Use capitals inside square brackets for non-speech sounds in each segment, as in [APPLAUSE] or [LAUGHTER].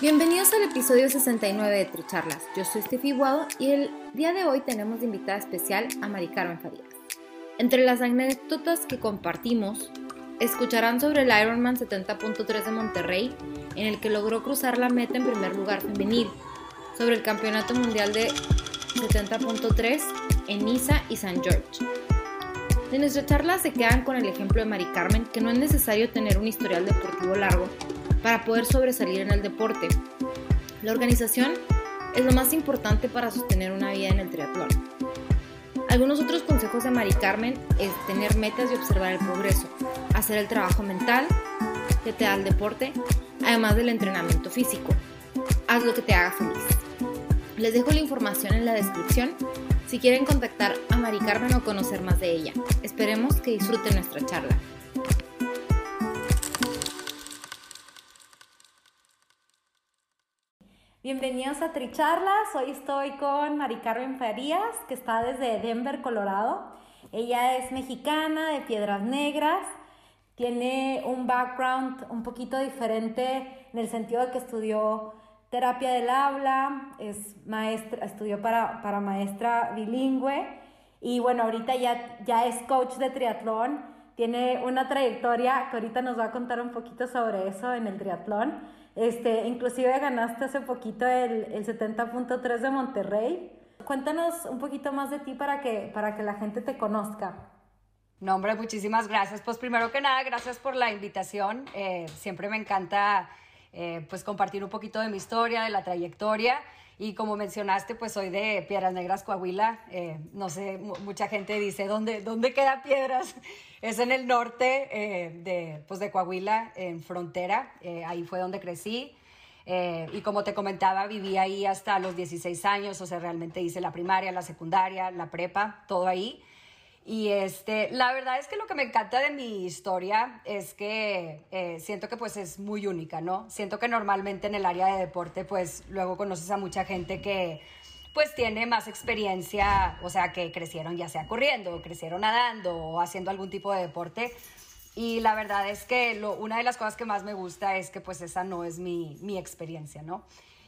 Bienvenidos al episodio 69 de Tricharlas. Yo soy Steffi Guado y el día de hoy tenemos de invitada especial a Mari Carmen Farías. Entre las anécdotas que compartimos, escucharán sobre el Ironman 70.3 de Monterrey, en el que logró cruzar la meta en primer lugar femenil, sobre el Campeonato Mundial de 70.3 en Niza y San George. De nuestra charla se quedan con el ejemplo de Mari Carmen que no es necesario tener un historial deportivo largo para poder sobresalir en el deporte. La organización es lo más importante para sostener una vida en el triatlón. Algunos otros consejos de Mari Carmen es tener metas y observar el progreso, hacer el trabajo mental que te da el deporte, además del entrenamiento físico. Haz lo que te haga feliz. Les dejo la información en la descripción si quieren contactar a Mari Carmen o conocer más de ella. Esperemos que disfruten nuestra charla. Bienvenidos a Tricharlas. Hoy estoy con Mari Carmen Farías, que está desde Denver, Colorado. Ella es mexicana de Piedras Negras. Tiene un background un poquito diferente en el sentido de que estudió terapia del habla, es maestra, estudió para, para maestra bilingüe y bueno, ahorita ya, ya es coach de triatlón. Tiene una trayectoria que ahorita nos va a contar un poquito sobre eso en el triatlón este, inclusive ganaste hace poquito el, el 70.3 de Monterrey. Cuéntanos un poquito más de ti para que, para que la gente te conozca. No, hombre, muchísimas gracias. Pues primero que nada, gracias por la invitación. Eh, siempre me encanta eh, pues compartir un poquito de mi historia, de la trayectoria. Y como mencionaste, pues soy de Piedras Negras, Coahuila. Eh, no sé, mucha gente dice, ¿dónde, dónde queda Piedras? [LAUGHS] Es en el norte eh, de, pues de Coahuila, en frontera. Eh, ahí fue donde crecí. y como te comentaba, viví ahí hasta los 16 años, o sea, realmente hice la primaria, la secundaria, la prepa, todo ahí. Y este, la verdad es que lo que me encanta de mi historia es que eh, siento que pues es muy única, ¿no? Siento que normalmente en el área de deporte pues luego conoces a mucha gente que pues tiene más experiencia, o sea, que crecieron ya sea corriendo, crecieron nadando o haciendo algún tipo de deporte. Y la verdad es que lo, una de las cosas que más me gusta es que pues esa no es mi, mi experiencia, ¿no?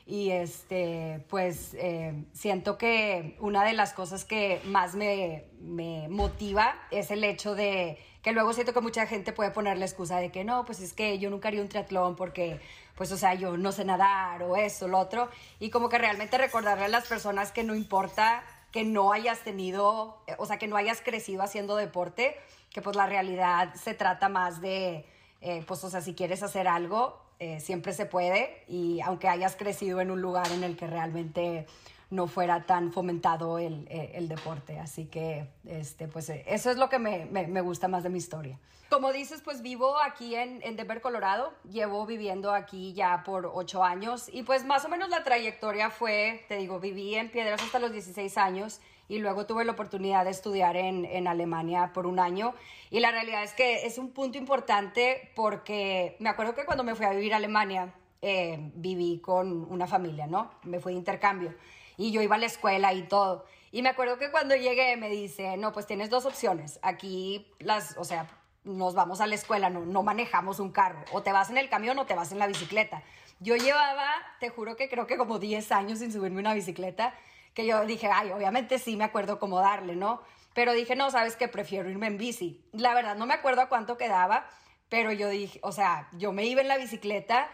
Y este, pues eh, siento que una de las cosas que más me, me, motiva es el hecho de que luego siento que mucha gente puede poner la excusa de que no, pues es que yo nunca haría un triatlón porque, pues, o sea, yo no sé nadar o eso, lo otro. Y como que realmente recordarle a las personas que no importa que no hayas tenido, o sea, que no hayas crecido haciendo deporte, que pues la realidad se trata más de, eh, pues, o sea, si quieres hacer algo, eh, siempre se puede y aunque hayas crecido en un lugar en el que realmente no fuera tan fomentado el, eh, deporte. Así que, este, pues eh, eso es lo que me, me, gusta más de mi historia. Como dices, pues vivo aquí en, en, Denver, Colorado. Llevo viviendo aquí ya por ocho años y pues más o menos la trayectoria fue, te digo, viví en Piedras hasta los 16 años y luego tuve la oportunidad de estudiar en, en, Alemania por un año. Y la realidad es que es un punto importante porque me acuerdo que cuando me fui a vivir a Alemania, eh, viví con una familia, ¿no? Me fui de intercambio y yo iba a la escuela y todo. Y me acuerdo que cuando llegué me dice, no, pues tienes dos opciones. Aquí las, o sea, nos vamos a la escuela, no, no manejamos un carro. O te vas en el camión o te vas en la bicicleta. Yo llevaba, te juro que creo que como 10 años sin subirme una bicicleta que yo dije, ay, obviamente sí me acuerdo cómo darle, ¿no? Pero dije, no, sabes que prefiero irme en bici. La verdad, no me acuerdo a cuánto quedaba, pero yo dije, o sea, yo me iba en la bicicleta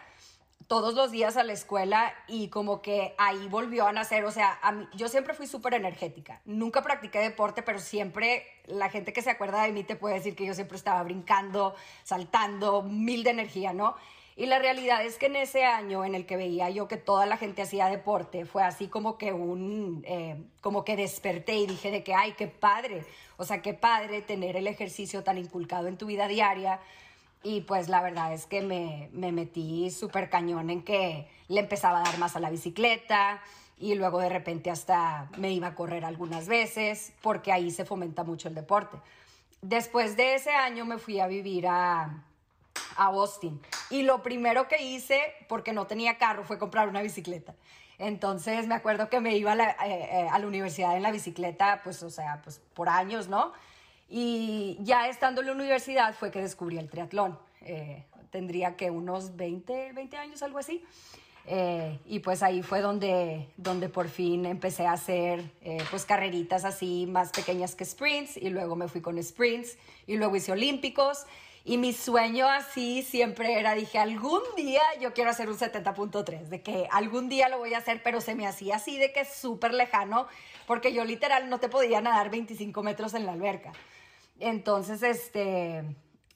todos los días a la escuela y como que ahí volvió a nacer, o sea, yo siempre fui súper energética, nunca practiqué deporte, pero siempre la gente que se acuerda de mí te puede decir que yo siempre estaba brincando, saltando, mil de energía, ¿no? Y la realidad es que en ese año en el que veía yo que toda la gente hacía deporte, fue así como que un, eh, como que desperté y dije de que, ay, qué padre, o sea, qué padre tener el ejercicio tan inculcado en tu vida diaria. Y pues la verdad es que me, me metí súper cañón en que le empezaba a dar más a la bicicleta y luego de repente hasta me iba a correr algunas veces porque ahí se fomenta mucho el deporte. Después de ese año me fui a vivir a, a Austin. Y lo primero que hice, porque no tenía carro, fue comprar una bicicleta. Entonces me acuerdo que me iba a la, eh, eh, a la universidad en la bicicleta, pues, o sea, pues por años, ¿no? Y ya estando en la universidad fue que descubrí el triatlón. Eh, tendría que unos 20, 20 años, algo así. y pues ahí fue donde, donde por fin empecé a hacer pues carreritas así más pequeñas que sprints y luego me fui con sprints y luego hice olímpicos y mi sueño así siempre era, dije, algún día yo quiero hacer un 70.3, de que algún día lo voy a hacer, pero se me hacía así de que súper lejano, porque yo literal no te podía nadar 25 metros en la alberca. Entonces, este,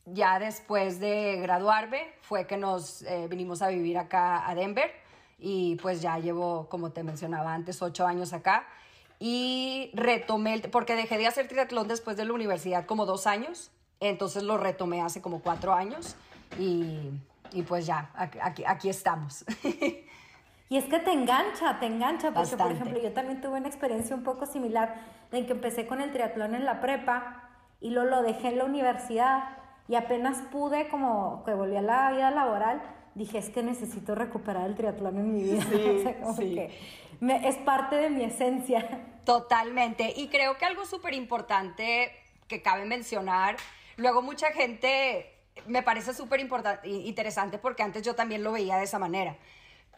ya después de graduarme, fue que nos eh, vinimos a vivir acá a Denver y pues ya llevo, como te mencionaba antes, ocho años acá y retomé, porque dejé de hacer triatlón después de la universidad como dos años entonces lo retomé hace como cuatro años y, y pues ya, aquí, aquí estamos. [LAUGHS] Y es que te engancha, te engancha, porque por ejemplo yo también tuve una experiencia un poco similar en que empecé con el triatlón en la prepa y luego lo dejé en la universidad y apenas pude como que volví a la vida laboral, dije es que necesito recuperar el triatlón en mi vida. Sí, [LAUGHS] es parte de mi esencia. Totalmente. Y creo que algo súper importante que cabe mencionar Luego mucha gente me parece súper interesante porque antes yo también lo veía de esa manera.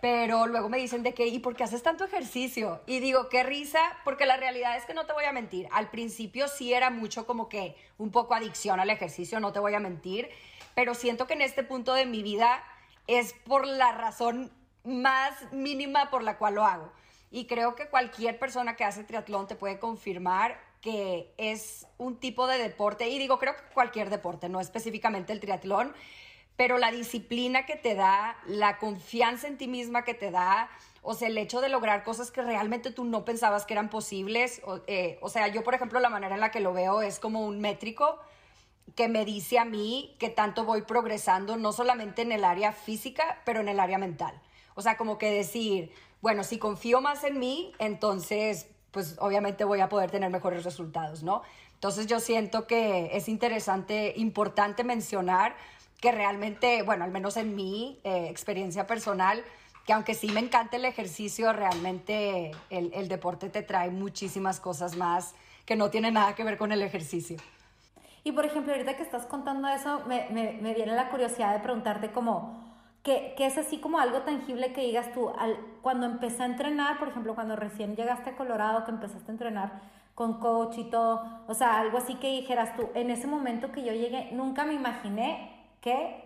Pero luego me dicen de que, ¿y por qué haces tanto ejercicio? Y digo, qué risa, porque la realidad es que no te voy a mentir. Al principio sí era mucho como que un poco adicción al ejercicio, no te voy a mentir. Pero siento que en este punto de mi vida es por la razón más mínima por la cual lo hago. Y creo que cualquier persona que hace triatlón te puede confirmar que es un tipo de deporte, y digo, creo que cualquier deporte, no específicamente el triatlón, pero la disciplina que te da, la confianza en ti misma que te da, o sea, el hecho de lograr cosas que realmente tú no pensabas que eran posibles, o, eh, o sea, yo por ejemplo la manera en la que lo veo es como un métrico que me dice a mí que tanto voy progresando, no solamente en el área física, pero en el área mental. O sea, como que decir, bueno, si confío más en mí, entonces pues obviamente voy a poder tener mejores resultados, ¿no? Entonces yo siento que es interesante, importante mencionar que realmente, bueno, al menos en mi eh, experiencia personal, que aunque sí me encanta el ejercicio, realmente el, deporte te trae muchísimas cosas más que no tienen nada que ver con el ejercicio. Y por ejemplo, ahorita que estás contando eso, me, me viene la curiosidad de preguntarte como, que, es así como algo tangible que digas tú, al, cuando empecé a entrenar, por ejemplo, cuando recién llegaste a Colorado, que empezaste a entrenar con coach y todo, o sea, algo así que dijeras tú, en ese momento que yo llegué, nunca me imaginé que,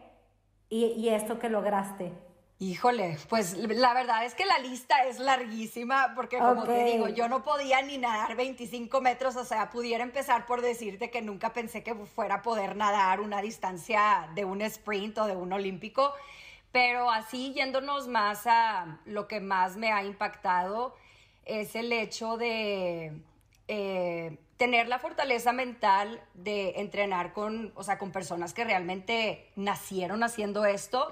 y, y esto que lograste. Híjole, pues la verdad es que la lista es larguísima porque como te digo, yo no podía ni nadar 25 metros, o sea, pudiera empezar por decirte que nunca pensé que fuera a poder nadar una distancia de un sprint o de un olímpico. Pero así yéndonos más a lo que más me ha impactado es el hecho de eh, tener la fortaleza mental de entrenar con, o sea, con personas que realmente nacieron haciendo esto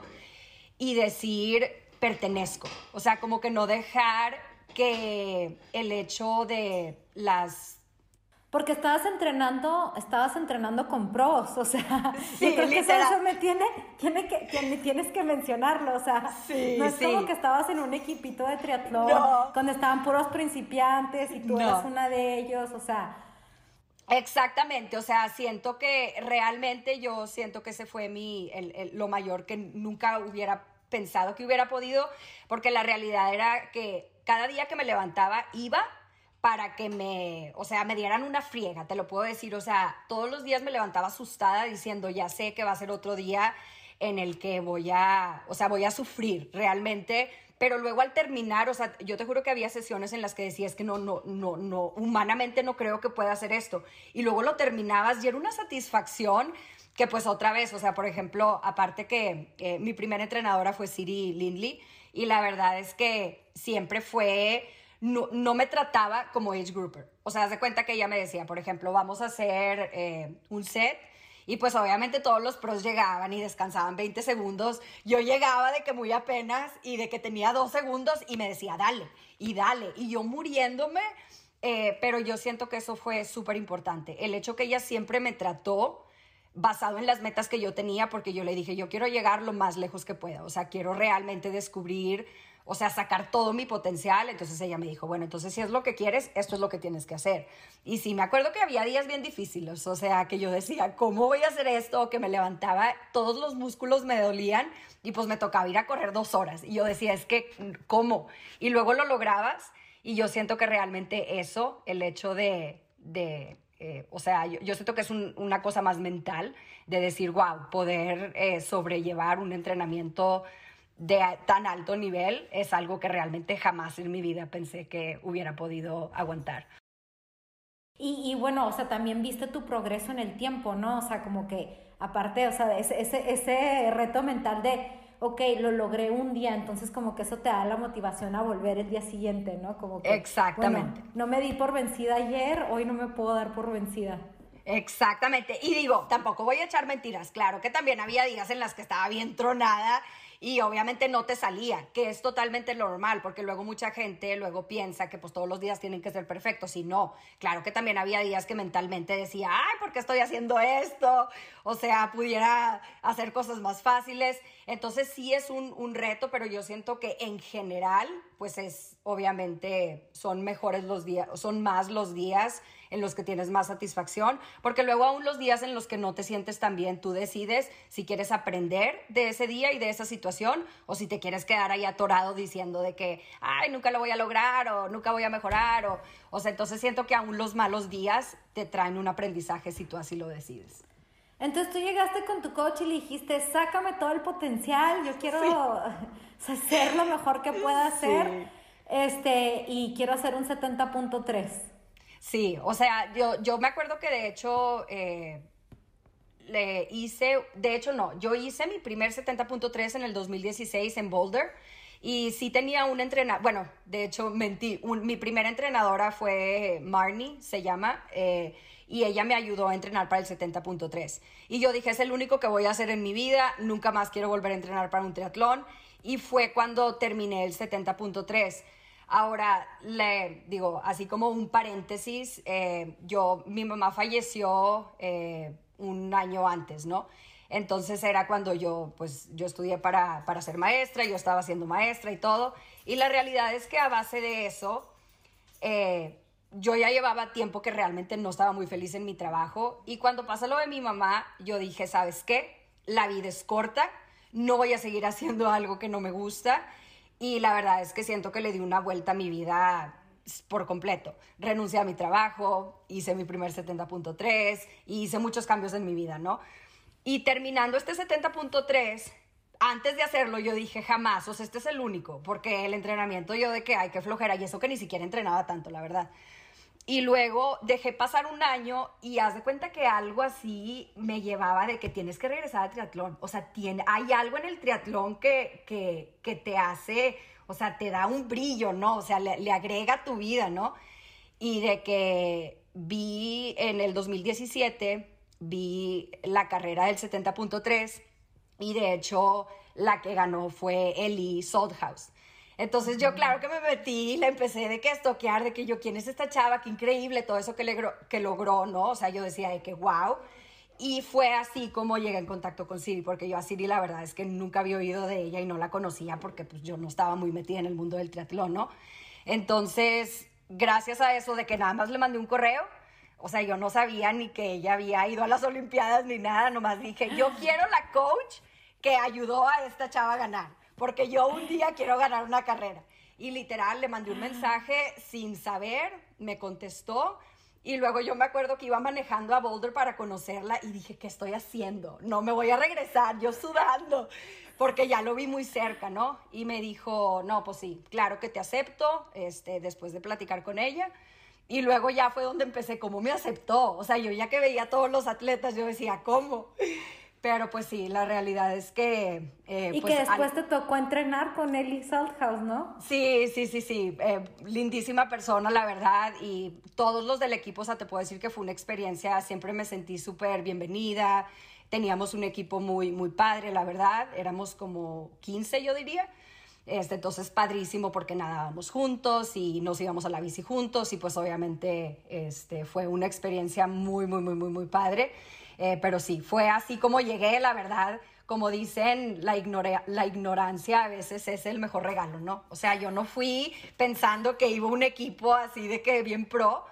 y decir pertenezco. O sea, como que no dejar que el hecho de las porque estabas entrenando, estabas entrenando con pros, o sea, sí, creo que eso me tiene, tiene que, tienes que mencionarlo, o sea, no es como que estabas en un equipito de triatlón, donde estaban puros principiantes y tú eras una de ellos, o sea. Exactamente, o sea, siento que realmente yo siento que ese fue mi, lo mayor que nunca hubiera pensado que hubiera podido, porque la realidad era que cada día que me levantaba iba para que me, o sea, me dieran una friega, te lo puedo decir, o sea, todos los días me levantaba asustada diciendo, ya sé que va a ser otro día, en el que voy a, o sea, voy a sufrir realmente pero luego al terminar, o sea, yo te juro que había sesiones en las que decías que no, no, no, no, humanamente no creo que pueda hacer esto. Y luego lo terminabas y era una satisfacción que pues otra vez, o sea, por ejemplo, aparte que mi primera entrenadora fue Siri Lindley y la verdad es que siempre fue, no, me trataba como age grouper. O sea, haz de cuenta que ella me decía, por ejemplo, vamos a hacer eh, un set y pues obviamente todos los pros llegaban y descansaban 20 segundos. Yo llegaba de que muy apenas y de que tenía dos segundos y me decía, dale, y dale. Y yo muriéndome, eh, pero yo siento que eso fue súper importante. El hecho que ella siempre me trató basado en las metas que yo tenía, porque yo le dije, yo quiero llegar lo más lejos que pueda, o sea, quiero realmente descubrir o sea, sacar todo mi potencial. Entonces ella me dijo, bueno, entonces si es lo que quieres, esto es lo que tienes que hacer. Y sí, me acuerdo que había días bien difíciles, o sea, que yo decía, ¿cómo voy a hacer esto? Que me levantaba, todos los músculos me dolían y pues me tocaba ir a correr dos horas. Y yo decía, es que, ¿cómo? Y luego lo lograbas y yo siento que realmente eso, el hecho de... de eh, o sea, yo, siento que es una cosa más mental de decir, wow, poder eh, sobrellevar un entrenamiento de tan alto nivel es algo que realmente jamás en mi vida pensé que hubiera podido aguantar. Y, bueno, o sea, también viste tu progreso en el tiempo, ¿no? O sea, como que aparte, o sea, ese, ese, ese reto mental de, ok, lo logré un día, entonces como que eso te da la motivación a volver el día siguiente, ¿no? Como que, Exactamente. no me di por vencida ayer, hoy no me puedo dar por vencida. Exactamente. Y digo, tampoco voy a echar mentiras. Claro que también había días en las que estaba bien tronada y obviamente no te salía, que es totalmente normal, porque luego mucha gente luego piensa que pues todos los días tienen que ser perfectos y no. Claro que también había días que mentalmente decía, ay, ¿por qué estoy haciendo esto? O sea, pudiera hacer cosas más fáciles. Entonces sí es un, un reto, pero yo siento que en general, pues es obviamente, son mejores los días, son más los días en los que tienes más satisfacción, porque luego aún los días en los que no te sientes tan bien, tú decides si quieres aprender de ese día y de esa situación o si te quieres quedar ahí atorado diciendo de que, ay, nunca lo voy a lograr o nunca voy a mejorar o, o sea, entonces siento que aún los malos días te traen un aprendizaje si tú así lo decides. Entonces tú llegaste con tu coach y le dijiste, sácame todo el potencial, yo quiero hacer [LAUGHS] lo mejor que pueda hacer, este, y quiero hacer un 70.3. Sí, o sea, yo, yo me acuerdo que de hecho eh, le hice, de hecho no, yo hice mi primer 70.3 en el 2016 en Boulder y sí tenía un entrenador, bueno, de hecho mentí, mi primera entrenadora fue Marnie, se llama, eh, y ella me ayudó a entrenar para el 70.3. Y yo dije, es el único que voy a hacer en mi vida, nunca más quiero volver a entrenar para un triatlón. Y fue cuando terminé el 70.3. Ahora, le digo, así como un paréntesis, eh, yo, mi mamá falleció eh, un año antes, ¿no? Entonces era cuando yo, pues, yo estudié para, para ser maestra, yo estaba siendo maestra y todo. Y la realidad es que a base de eso, eh, yo ya llevaba tiempo que realmente no estaba muy feliz en mi trabajo. Y cuando pasó lo de mi mamá, yo dije, ¿sabes qué? La vida es corta, no voy a seguir haciendo algo que no me gusta y la verdad es que siento que le di una vuelta a mi vida por completo. Renuncié a mi trabajo, hice mi primer 70.3 y hice muchos cambios en mi vida, ¿no? Y terminando este 70.3, antes de hacerlo yo dije jamás, o sea, este es el único, porque el entrenamiento yo de que hay que flojera y eso que ni siquiera entrenaba tanto, la verdad. Y luego dejé pasar un año y haz de cuenta que algo así me llevaba de que tienes que regresar al triatlón. O sea, tiene, hay algo en el triatlón que, que, que te hace, o sea, te da un brillo, ¿no? O sea, le, agrega a tu vida, ¿no? Y de que vi en el 2017, vi la carrera del 70.3 y de hecho la que ganó fue Ellie Soldhouse. Entonces yo claro que me metí y la empecé de que estoquear, de que yo, ¿quién es esta chava? Qué increíble todo eso que, logró, que logró, ¿no? O sea, yo decía de que, wow. Y fue así como llegué en contacto con Siri, porque yo a Siri la verdad es que nunca había oído de ella y no la conocía porque pues yo no estaba muy metida en el mundo del triatlón, ¿no? Entonces, gracias a eso de que nada más le mandé un correo, o sea, yo no sabía ni que ella había ido a las Olimpiadas ni nada, nomás dije, yo quiero la coach que ayudó a esta chava a ganar porque yo un día quiero ganar una carrera. Y literal le mandé un mensaje sin saber, me contestó Y luego yo me acuerdo que iba manejando a Boulder para conocerla y dije, ¿qué estoy haciendo? No me voy a regresar, yo sudando, porque ya lo vi muy cerca, ¿no? Y me dijo, no, pues sí, claro que te acepto, este, después de platicar con ella. Y luego ya fue donde empecé, ¿cómo me aceptó? O sea, yo ya que veía a todos los atletas, yo decía, ¿cómo? Pero pues sí, la realidad es que... Eh, y pues, que después te tocó entrenar con Ellie Salthouse, ¿no? Sí, sí, sí, sí. Eh, lindísima persona, la verdad. Y todos los del equipo, o sea, te puedo decir que fue una experiencia, siempre me sentí súper bienvenida. Teníamos un equipo muy, muy padre, la verdad. Éramos como 15, yo diría. Este, entonces, padrísimo porque nadábamos juntos y nos íbamos a la bici juntos y pues obviamente este, fue una experiencia muy, muy, muy, muy, muy padre. Eh, pero sí, fue así como llegué, la verdad. Como dicen, la, la ignorancia a veces es el mejor regalo, ¿no? O sea, yo no fui pensando que iba un equipo así de que bien pro,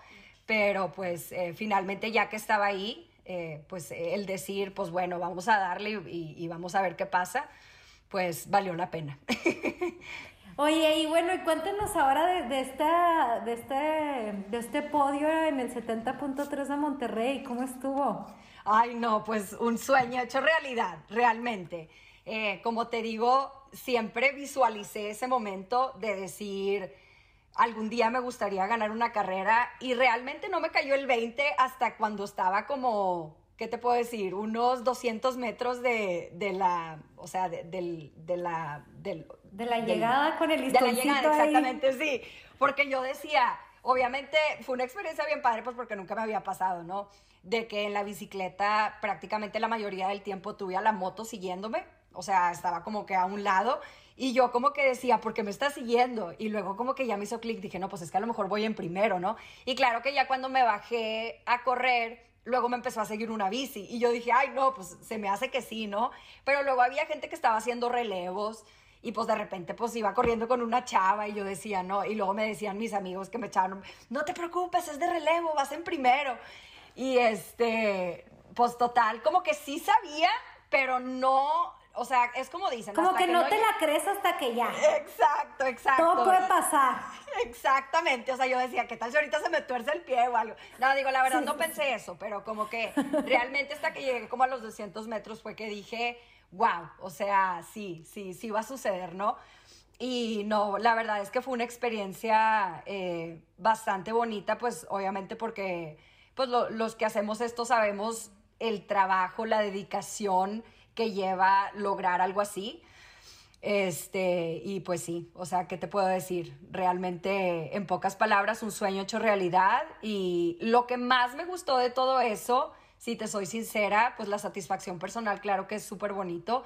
pero pues eh, finalmente ya que estaba ahí, eh, pues el decir, pues bueno, vamos a darle y, vamos a ver qué pasa, pues valió la pena. [LAUGHS] Oye, y bueno, y cuéntenos ahora de, de, esta, de, este, de este podio en el 70.3 de Monterrey, ¿cómo estuvo? Ay, no, pues un sueño hecho realidad, realmente. Eh, como te digo, siempre visualicé ese momento de decir, algún día me gustaría ganar una carrera y realmente no me cayó el 20 hasta cuando estaba como, ¿qué te puedo decir? Unos 200 metros de, la, o sea, de, la... de la llegada con el listoncito De la llegada, exactamente, sí. Porque yo decía, obviamente fue una experiencia bien padre, pues porque nunca me había pasado, ¿no? de que en la bicicleta prácticamente la mayoría del tiempo tuve a la moto siguiéndome, o sea, estaba como que a un lado y yo como que decía, ¿por qué me está siguiendo? Y luego como que ya me hizo clic, dije, no, pues es que a lo mejor voy en primero, ¿no? Y claro que ya cuando me bajé a correr, luego me empezó a seguir una bici y yo dije, ay, no, pues se me hace que sí, ¿no? Pero luego había gente que estaba haciendo relevos y pues de repente pues iba corriendo con una chava y yo decía, no, y luego me decían mis amigos que me echaron, no te preocupes, es de relevo, vas en primero. Y este, pues total, como que sí sabía, pero no, o sea, es como dicen. Como que, no te la crees hasta que ya. Exacto, exacto. Todo puede pasar. [LAUGHS] Exactamente, o sea, yo decía, ¿qué tal si ahorita se me tuerce el pie o algo? No, digo, la verdad no pensé eso, pero como que [LAUGHS] realmente hasta que llegué como a los 200 metros fue que dije, wow, o sea, sí, sí, sí va a suceder, ¿no? Y no, la verdad es que fue una experiencia eh, bastante bonita, pues obviamente porque pues los que hacemos esto sabemos el trabajo, la dedicación que lleva lograr algo así. Este, y pues sí, o sea, ¿qué te puedo decir? Realmente, en pocas palabras, un sueño hecho realidad. Y lo que más me gustó de todo eso, si te soy sincera, pues la satisfacción personal, claro que es súper bonito,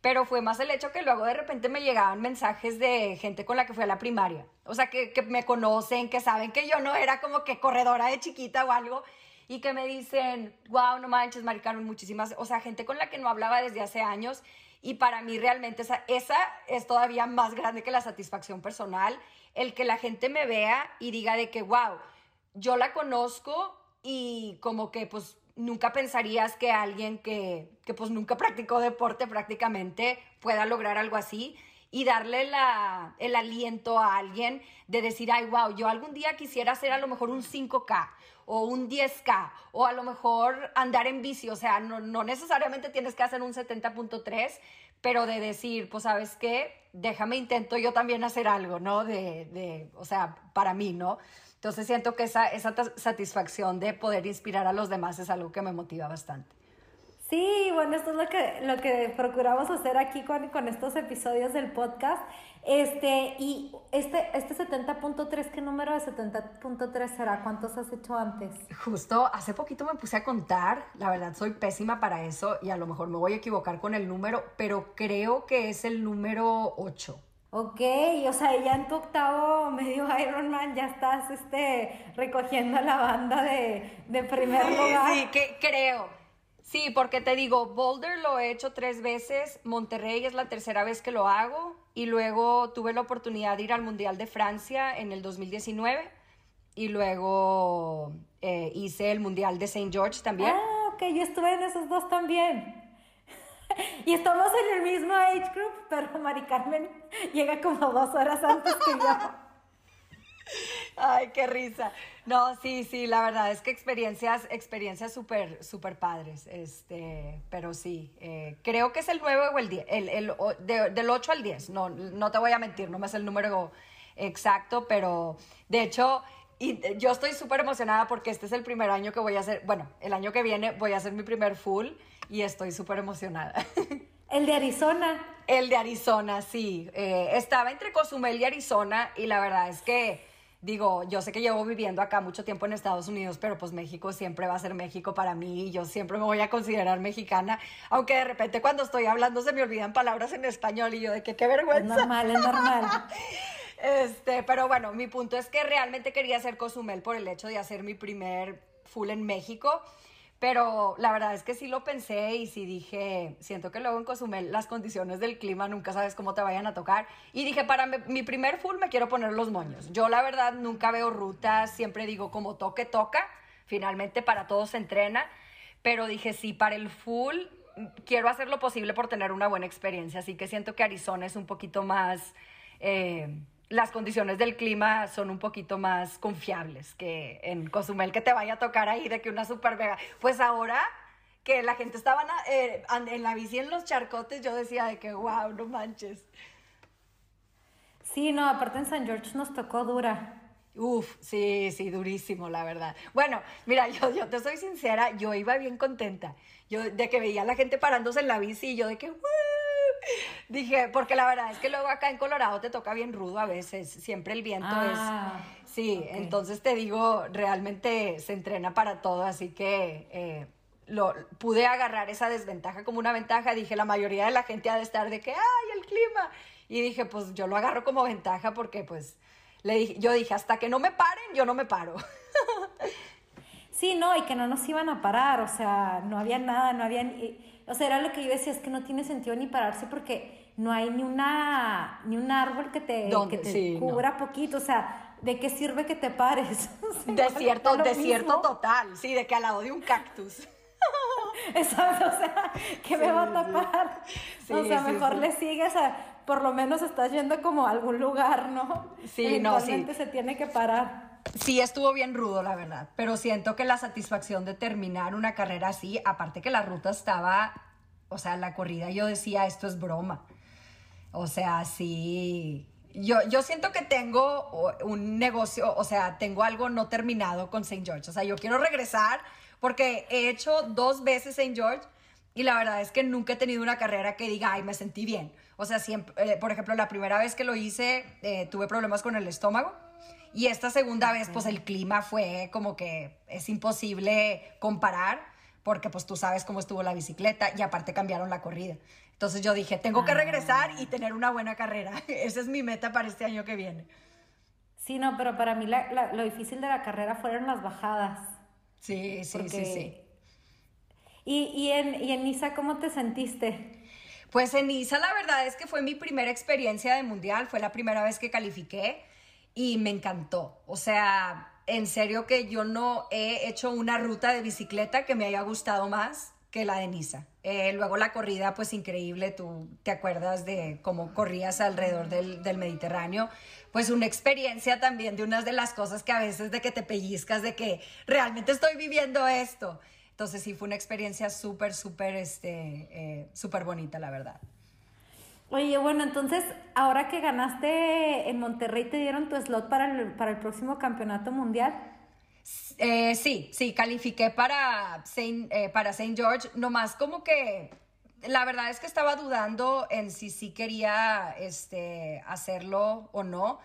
pero fue más el hecho que luego de repente me llegaban mensajes de gente con la que fui a la primaria, o sea, que, que me conocen, que saben que yo no era como que corredora de chiquita o algo, y que me dicen, wow, no manches, maricaron muchísimas, o sea, gente con la que no hablaba desde hace años, y para mí realmente esa, esa es todavía más grande que la satisfacción personal, el que la gente me vea y diga de que, wow, yo la conozco y como que pues nunca pensarías que alguien que, que, pues nunca practicó deporte prácticamente pueda lograr algo así y darle la, el aliento a alguien de decir, ay, wow, yo algún día quisiera hacer a lo mejor un 5K o un 10K o a lo mejor andar en bici, o sea, no, no necesariamente tienes que hacer un 70.3, pero de decir, pues sabes qué, déjame intento yo también hacer algo, ¿no? De, de, o sea, para mí, ¿no? Entonces siento que esa, esa satisfacción de poder inspirar a los demás es algo que me motiva bastante. Sí, bueno, esto es lo que, lo que procuramos hacer aquí con, con estos episodios del podcast. Este, y este, este 70.3, ¿qué número de 70.3 será? ¿Cuántos has hecho antes? Justo, hace poquito me puse a contar, la verdad soy pésima para eso y a lo mejor me voy a equivocar con el número, pero creo que es el número 8. Ok, o sea, ya en tu octavo medio [LAUGHS] Ironman ya estás este, recogiendo la banda de, de primer lugar. Sí, que, creo. Sí, porque te digo, Boulder lo he hecho tres veces, Monterrey es la tercera vez que lo hago y luego tuve la oportunidad de ir al Mundial de Francia en el 2019 y luego eh, hice el Mundial de St. George también. Ah, ok, yo estuve en esos dos también. [LAUGHS] Y estamos en el mismo age group, pero Mari Carmen llega como dos horas antes que yo. [LAUGHS] Ay, qué risa. No, sí, sí, la verdad es que experiencias, experiencias súper, súper padres. Este, pero sí, eh, creo que es el 9 o el 10, el, el, del 8 al 10. No, no te voy a mentir, no me sé el número exacto, pero de hecho, y yo estoy súper emocionada porque este es el primer año que voy a hacer, bueno, el año que viene voy a hacer mi primer full y estoy súper emocionada. [LAUGHS] El de Arizona. El de Arizona, sí. Eh, estaba entre Cozumel y Arizona y la verdad es que, digo, yo sé que llevo viviendo acá mucho tiempo en Estados Unidos, pero pues México siempre va a ser México para mí y yo siempre me voy a considerar mexicana, aunque de repente cuando estoy hablando se me olvidan palabras en español y yo de que qué vergüenza. Es normal, es normal. [LAUGHS] Este, pero bueno, mi punto es que realmente quería hacer Cozumel por el hecho de hacer mi primer full en México. Pero la verdad es que sí lo pensé y sí dije, siento que luego en Cozumel las condiciones del clima nunca sabes cómo te vayan a tocar. Y dije, para mi primer full me quiero poner los moños. Yo la verdad nunca veo rutas, siempre digo como toque, toca. Finalmente para todos se entrena. Pero dije, sí, para el full quiero hacer lo posible por tener una buena experiencia. Así que siento que Arizona es un poquito más... Eh, las condiciones del clima son un poquito más confiables que en Cozumel que te vaya a tocar ahí de que una super vega. Pues ahora que la gente estaba eh, en la bici en los charcotes, yo decía de que wow, no manches. Sí, no, aparte en San George nos tocó dura. Uf, sí, sí, durísimo, la verdad. Bueno, mira, [LAUGHS] yo, yo te soy sincera, yo iba bien contenta. Yo de que veía a la gente parándose en la bici y yo de que, Dije, porque la verdad es que luego acá en Colorado te toca bien rudo a veces, siempre el viento es... Ah, sí, entonces te digo, realmente se entrena para todo, así que eh, lo, pude agarrar esa desventaja como una ventaja. Dije, la mayoría de la gente ha de estar de que, ¡ay, el clima! Y dije, pues yo lo agarro como ventaja porque pues le dije, yo dije, hasta que no me paren, yo no me paro. [LAUGHS] Sí, no, y que no nos iban a parar, o sea, no había nada, no había... O sea, era lo que yo decía, es que no tiene sentido ni pararse porque no hay ni una ni un árbol que te, que te cubra poquito, o sea, ¿de qué sirve que te pares? [LAUGHS] desierto, desierto total, sí, de que al lado de un cactus. [LAUGHS] Exacto, o sea, ¿qué me va a tapar? o sea, mejor le sigues a, por lo menos estás yendo como a algún lugar, ¿no? Sí, no, sí. se tiene que parar. Sí, estuvo bien rudo, la verdad, pero siento que la satisfacción de terminar una carrera así, aparte que la ruta estaba, o sea, la corrida, yo decía, esto es broma. O sea, sí, yo, yo siento que tengo un negocio, o sea, tengo algo no terminado con St. George. O sea, yo quiero regresar porque he hecho dos veces St. George y la verdad es que nunca he tenido una carrera que diga, ay, me sentí bien. O sea, siempre, eh, por ejemplo, la primera vez que lo hice, eh, tuve problemas con el estómago. Y esta segunda vez, pues el clima fue como que es imposible comparar, porque pues tú sabes cómo estuvo la bicicleta y aparte cambiaron la corrida. Entonces yo dije, tengo que ah. regresar y tener una buena carrera. [LAUGHS] Esa es mi meta para este año que viene. Sí, no, pero para mí lo difícil de la carrera fueron las bajadas. Sí, sí, sí, sí. ¿Y, y, en, ¿Y en Nisa cómo te sentiste? Pues en Nisa la verdad es que fue mi primera experiencia de mundial, fue la primera vez que califiqué y me encantó. O sea, en serio que yo no he hecho una ruta de bicicleta que me haya gustado más que la de Niza. Eh, luego la corrida, pues increíble, tú te acuerdas de cómo corrías alrededor del, Mediterráneo, pues una experiencia también de unas de las cosas que a veces de que te pellizcas, de que realmente estoy viviendo esto. Entonces sí, fue una experiencia súper, súper, este, eh, súper bonita, la verdad. Oye, bueno, entonces, ahora que ganaste en Monterrey, ¿te dieron tu slot para el, para el próximo campeonato mundial? Eh, sí, sí, califiqué para Saint, eh, para Saint George, nomás como que la verdad es que estaba dudando en si sí quería este, hacerlo o no,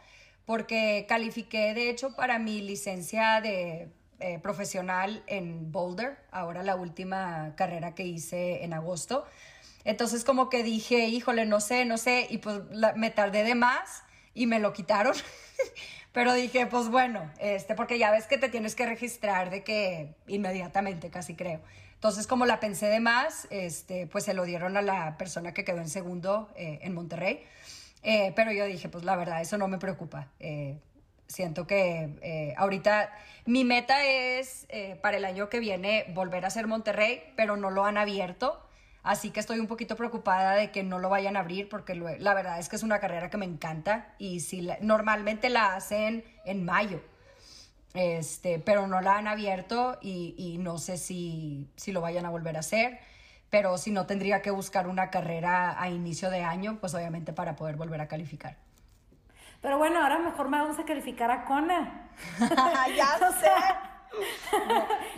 porque califiqué de hecho para mi licencia de eh, profesional en Boulder, ahora la última carrera que hice en agosto. Entonces como que dije, híjole, no sé, no sé, y pues me tardé de más y me lo quitaron. [LAUGHS] Pero dije, pues bueno, este, porque ya ves que te tienes que registrar de que inmediatamente, casi creo. Entonces, como la pensé de más, este, pues se lo dieron a la persona que quedó en segundo eh, en Monterrey. Eh, pero yo dije, pues la verdad, eso no me preocupa. Eh, siento que ahorita mi meta es para el año que viene volver a ser Monterrey, pero no lo han abierto. Así que estoy un poquito preocupada de que no lo vayan a abrir porque la verdad es que es una carrera que me encanta y si normalmente la hacen en mayo. este, pero no la han abierto y, y no sé si, si lo vayan a volver a hacer pero si no tendría que buscar una carrera a inicio de año, pues obviamente para poder volver a calificar. Pero bueno, ahora mejor me vamos a calificar a Kona. [LAUGHS] ya lo sé.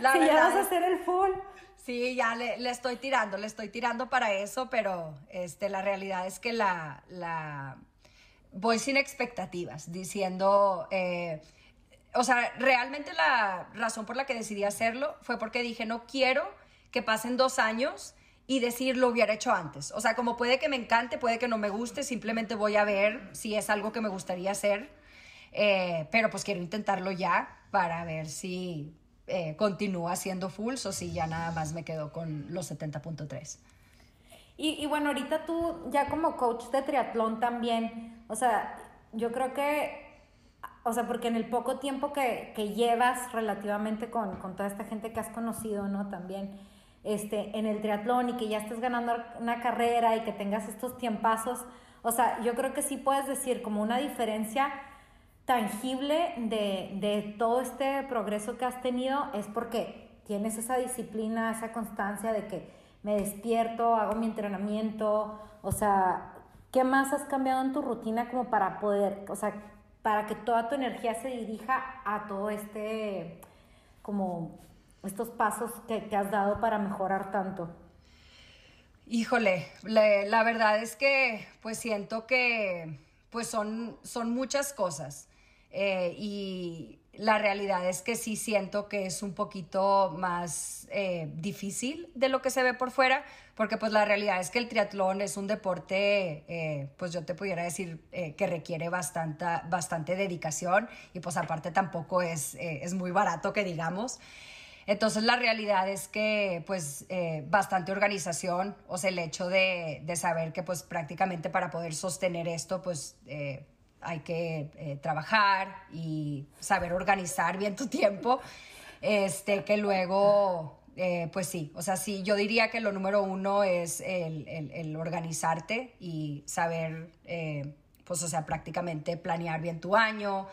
[LAUGHS] la ya vas a hacer el full. Sí, ya le, le, estoy tirando, le estoy tirando para eso, pero este, la realidad es que la, la voy sin expectativas, diciendo, eh, o sea, realmente la razón por la que decidí hacerlo fue porque dije, no quiero que pasen dos años y decir lo hubiera hecho antes. O sea, como puede que me encante, puede que no me guste, simplemente voy a ver si es algo que me gustaría hacer, eh, pero pues quiero intentarlo ya para ver si eh, continúa siendo full o si ya nada más me quedo con los 70.3. Y, y bueno, ahorita tú ya como coach de triatlón también, o sea, yo creo que o sea, porque en el poco tiempo que, llevas relativamente con, con, toda esta gente que has conocido, ¿no? También, este, en el triatlón y que ya estés ganando una carrera y que tengas estos tiempazos, o sea, yo creo que sí puedes decir como una diferencia tangible de, de todo este progreso que has tenido es porque tienes esa disciplina, esa constancia de que me despierto, hago mi entrenamiento, o sea, ¿qué más has cambiado en tu rutina como para poder, o sea, para que toda tu energía se dirija a todo este, como estos pasos que, has dado para mejorar tanto? Híjole, la, verdad es que pues siento que pues son, son muchas cosas eh, y la realidad es que sí siento que es un poquito más eh, difícil de lo que se ve por fuera, porque pues la realidad es que el triatlón es un deporte, eh, pues yo te pudiera decir que requiere bastante, bastante dedicación y pues aparte tampoco es, es muy barato que digamos. Entonces la realidad es que pues bastante organización, o sea, el hecho de, saber que pues prácticamente para poder sostener esto pues hay que eh, trabajar y saber organizar bien tu tiempo, este, que luego pues sí, o sea, sí, yo diría que lo número uno es el, el organizarte y saber pues o sea, prácticamente planear bien tu año,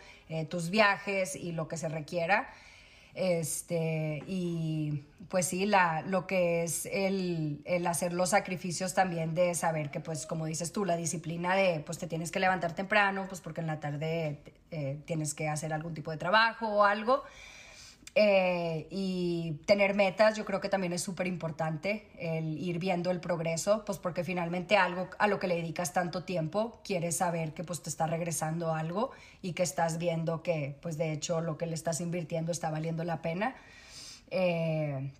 tus viajes y lo que se requiera. Este, y pues sí, la, lo que es el, el, hacer los sacrificios también de saber que, pues, como dices tú, la disciplina de, pues, te tienes que levantar temprano, pues, porque en la tarde eh, tienes que hacer algún tipo de trabajo o algo. Eh, y tener metas, yo creo que también es súper importante el ir viendo el progreso, pues porque finalmente algo a lo que le dedicas tanto tiempo, quieres saber que pues te está regresando algo y que estás viendo que pues de hecho lo que le estás invirtiendo está valiendo la pena. Eh,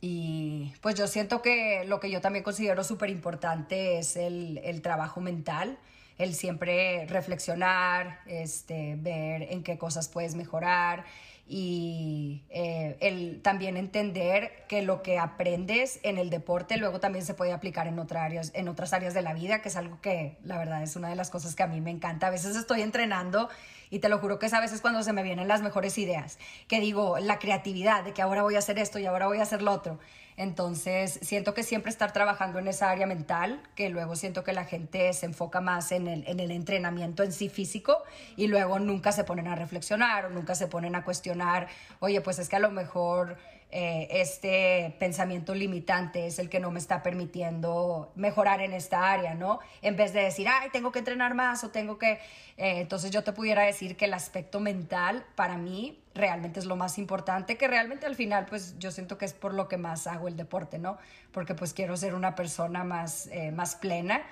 y pues yo siento que lo que yo también considero súper importante es el, el trabajo mental el siempre reflexionar, este, ver en qué cosas puedes mejorar y eh, el también entender que lo que aprendes en el deporte luego también se puede aplicar en, otras áreas, en otras áreas de la vida, que es algo que la verdad es una de las cosas que a mí me encanta. A veces estoy entrenando y te lo juro que es a veces cuando se me vienen las mejores ideas, que digo, la creatividad de que ahora voy a hacer esto y ahora voy a hacer lo otro. Entonces, siento que siempre estar trabajando en esa área mental, que luego siento que la gente se enfoca más en el, en el entrenamiento en sí físico y luego nunca se ponen a reflexionar o nunca se ponen a cuestionar, oye, pues es que a lo mejor eh, este pensamiento limitante es el que no me está permitiendo mejorar en esta área, ¿no? En vez de decir, ay, tengo que entrenar más o tengo que... Eh, entonces yo te pudiera decir que el aspecto mental para mí realmente es lo más importante, que realmente al final pues yo siento que es por lo que más hago el deporte, ¿no? Porque pues quiero ser una persona más, eh, más plena.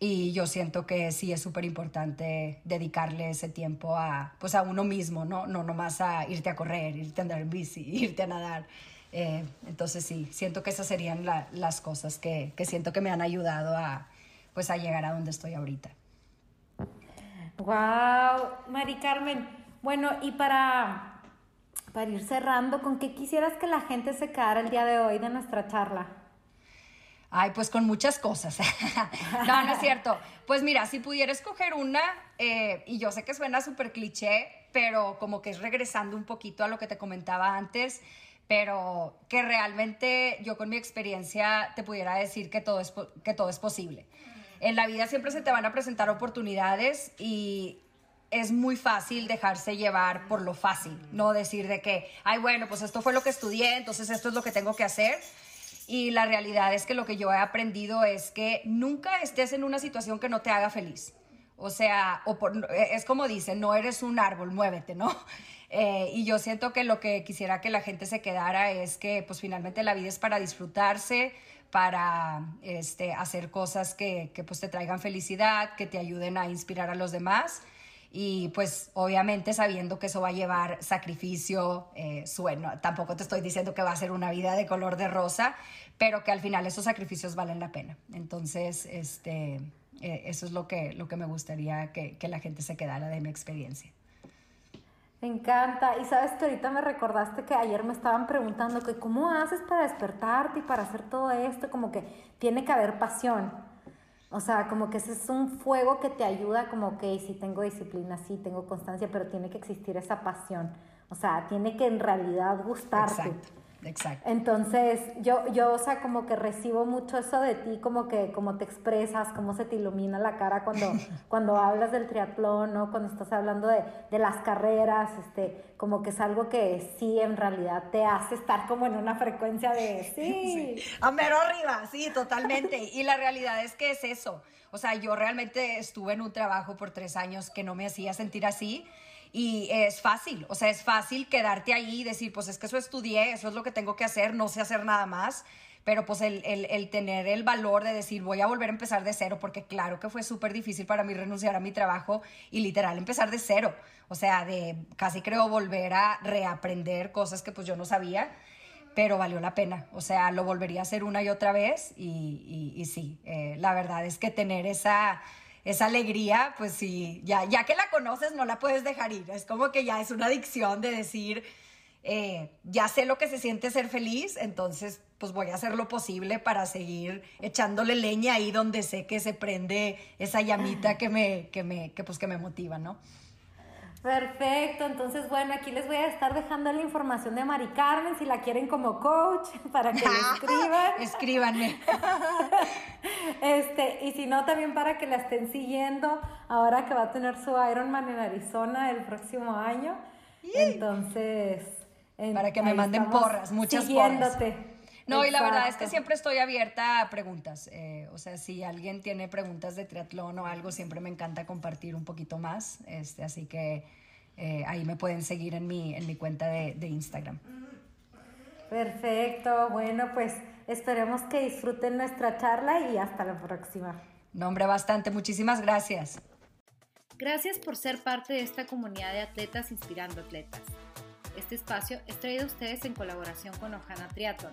Y yo siento que sí es súper importante dedicarle ese tiempo a, pues a uno mismo, ¿no? No nomás a irte a correr, irte a andar en bici, [LAUGHS] irte a nadar. Eh, entonces sí, siento que esas serían las cosas que, que, siento que me han ayudado a, pues a llegar a donde estoy ahorita. Wow, Mari Carmen. Bueno, y para, para ir cerrando, ¿con qué quisieras que la gente se quedara el día de hoy de nuestra charla? Ay, pues con muchas cosas. [LAUGHS] no, no es cierto. Pues mira, si pudiera escoger una, eh, y yo sé que suena súper cliché, pero como que es regresando un poquito a lo que te comentaba antes, pero que realmente yo con mi experiencia te pudiera decir que todo es, que todo es posible. En la vida siempre se te van a presentar oportunidades y es muy fácil dejarse llevar por lo fácil, no decir de que, ay, bueno, pues esto fue lo que estudié, entonces esto es lo que tengo que hacer. Y la realidad es que lo que yo he aprendido es que nunca estés en una situación que no te haga feliz. O sea, o es como dicen, no eres un árbol, muévete, ¿no? [LAUGHS] Eh, y yo siento que lo que quisiera que la gente se quedara es que pues finalmente la vida es para disfrutarse, para este, hacer cosas que, que pues te traigan felicidad, que te ayuden a inspirar a los demás y pues obviamente sabiendo que eso va a llevar sacrificio, eh, sueno. Tampoco te estoy diciendo que va a ser una vida de color de rosa, pero que al final esos sacrificios valen la pena. Entonces, este, eh, eso es lo que, lo que me gustaría que, que la gente se quedara de mi experiencia. Me encanta. Y sabes que ahorita me recordaste que ayer me estaban preguntando que cómo haces para despertarte y para hacer todo esto, como que tiene que haber pasión. O sea, como que ese es un fuego que te ayuda, como que sí tengo disciplina, sí tengo constancia, pero tiene que existir esa pasión. O sea, tiene que en realidad gustarte. Entonces, yo, yo, o sea, como que recibo mucho eso de ti, como que, cómo te expresas, cómo se te ilumina la cara cuando, [LAUGHS] cuando hablas del triatlón, ¿no? Cuando estás hablando de, de, las carreras, este, como que es algo que sí, en realidad te hace estar como en una frecuencia de [LAUGHS] sí. sí. A mero arriba, sí, totalmente. y la realidad es que es eso. O sea, yo realmente estuve en un trabajo por tres años que no me hacía sentir así y es fácil, o sea, es fácil quedarte ahí y decir, pues es que eso estudié, eso es lo que tengo que hacer, no sé hacer nada más. Pero pues el, el, tener el valor de decir, voy a volver a empezar de cero, porque claro que fue súper difícil para mí renunciar a mi trabajo y literal empezar de cero. O sea, de casi creo volver a reaprender cosas que pues yo no sabía pero valió la pena. O sea, lo volvería a hacer una y otra vez y, y, sí, eh, la verdad es que tener esa esa alegría, pues sí, ya, ya que la conoces no la puedes dejar ir. Es como que ya es una adicción de decir, eh, ya sé lo que se siente ser feliz, entonces pues voy a hacer lo posible para seguir echándole leña ahí donde sé que se prende esa llamita que me, que me, que pues que me motiva, ¿no? Perfecto, entonces bueno, aquí les voy a estar dejando la información de Mari Carmen si la quieren como coach [LAUGHS] para que le escriban. [LAUGHS] Escríbanme. [LAUGHS] Este, y si no, también para que la estén siguiendo ahora que va a tener su Ironman en Arizona el próximo año. Entonces. para que me manden porras, muchas porras. No, y la verdad es que siempre estoy abierta a preguntas. Eh, o sea, si alguien tiene preguntas de triatlón o algo, siempre me encanta compartir un poquito más. Este, así que eh, ahí me pueden seguir en mi, en mi cuenta de, de Instagram. Perfecto. Bueno, pues esperemos que disfruten nuestra charla y hasta la próxima. Nombre bastante. Muchísimas gracias. Gracias por ser parte de esta comunidad de atletas inspirando atletas. Este espacio es traído a ustedes en colaboración con Ojana Triathlon